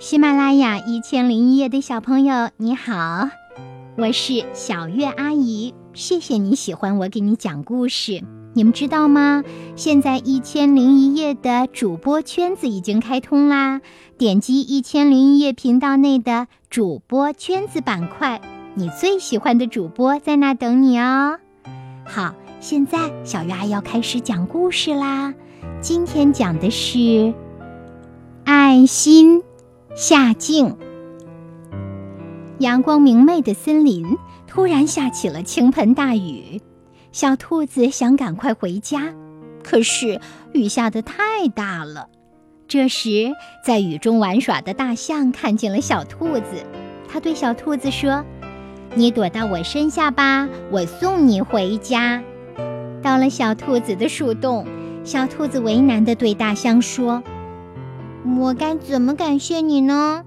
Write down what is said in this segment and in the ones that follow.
喜马拉雅一千零一夜的小朋友，你好，我是小月阿姨。谢谢你喜欢我给你讲故事。你们知道吗？现在一千零一夜的主播圈子已经开通啦！点击一千零一夜频道内的主播圈子板块，你最喜欢的主播在那等你哦。好，现在小月阿姨要开始讲故事啦。今天讲的是爱心。夏静，阳光明媚的森林突然下起了倾盆大雨。小兔子想赶快回家，可是雨下的太大了。这时，在雨中玩耍的大象看见了小兔子，它对小兔子说：“你躲到我身下吧，我送你回家。”到了小兔子的树洞，小兔子为难地对大象说。我该怎么感谢你呢？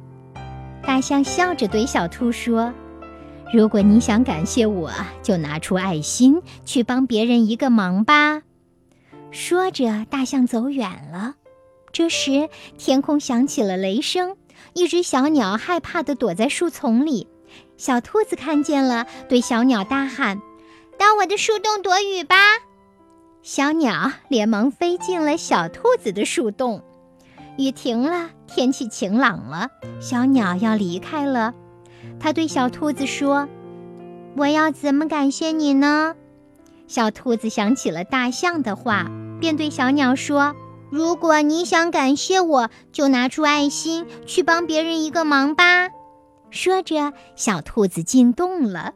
大象笑着对小兔说：“如果你想感谢我，就拿出爱心去帮别人一个忙吧。”说着，大象走远了。这时，天空响起了雷声，一只小鸟害怕地躲在树丛里。小兔子看见了，对小鸟大喊：“到我的树洞躲雨吧！”小鸟连忙飞进了小兔子的树洞。雨停了，天气晴朗了，小鸟要离开了。它对小兔子说：“我要怎么感谢你呢？”小兔子想起了大象的话，便对小鸟说：“如果你想感谢我，就拿出爱心去帮别人一个忙吧。”说着，小兔子进洞了。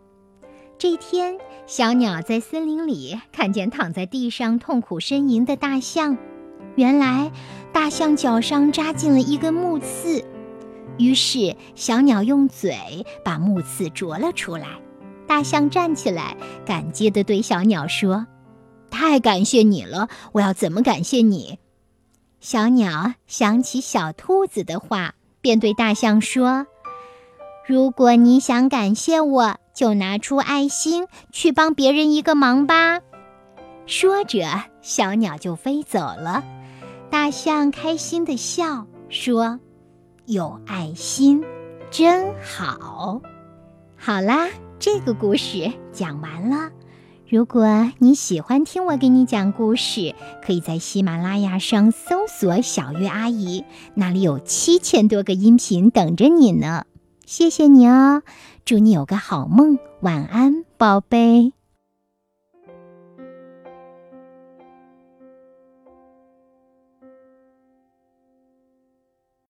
这天，小鸟在森林里看见躺在地上痛苦呻吟的大象。原来，大象脚上扎进了一根木刺，于是小鸟用嘴把木刺啄了出来。大象站起来，感激地对小鸟说：“太感谢你了！我要怎么感谢你？”小鸟想起小兔子的话，便对大象说：“如果你想感谢我，就拿出爱心去帮别人一个忙吧。”说着，小鸟就飞走了。大象开心地笑说：“有爱心，真好。”好啦，这个故事讲完了。如果你喜欢听我给你讲故事，可以在喜马拉雅上搜索“小月阿姨”，那里有七千多个音频等着你呢。谢谢你哦，祝你有个好梦，晚安，宝贝。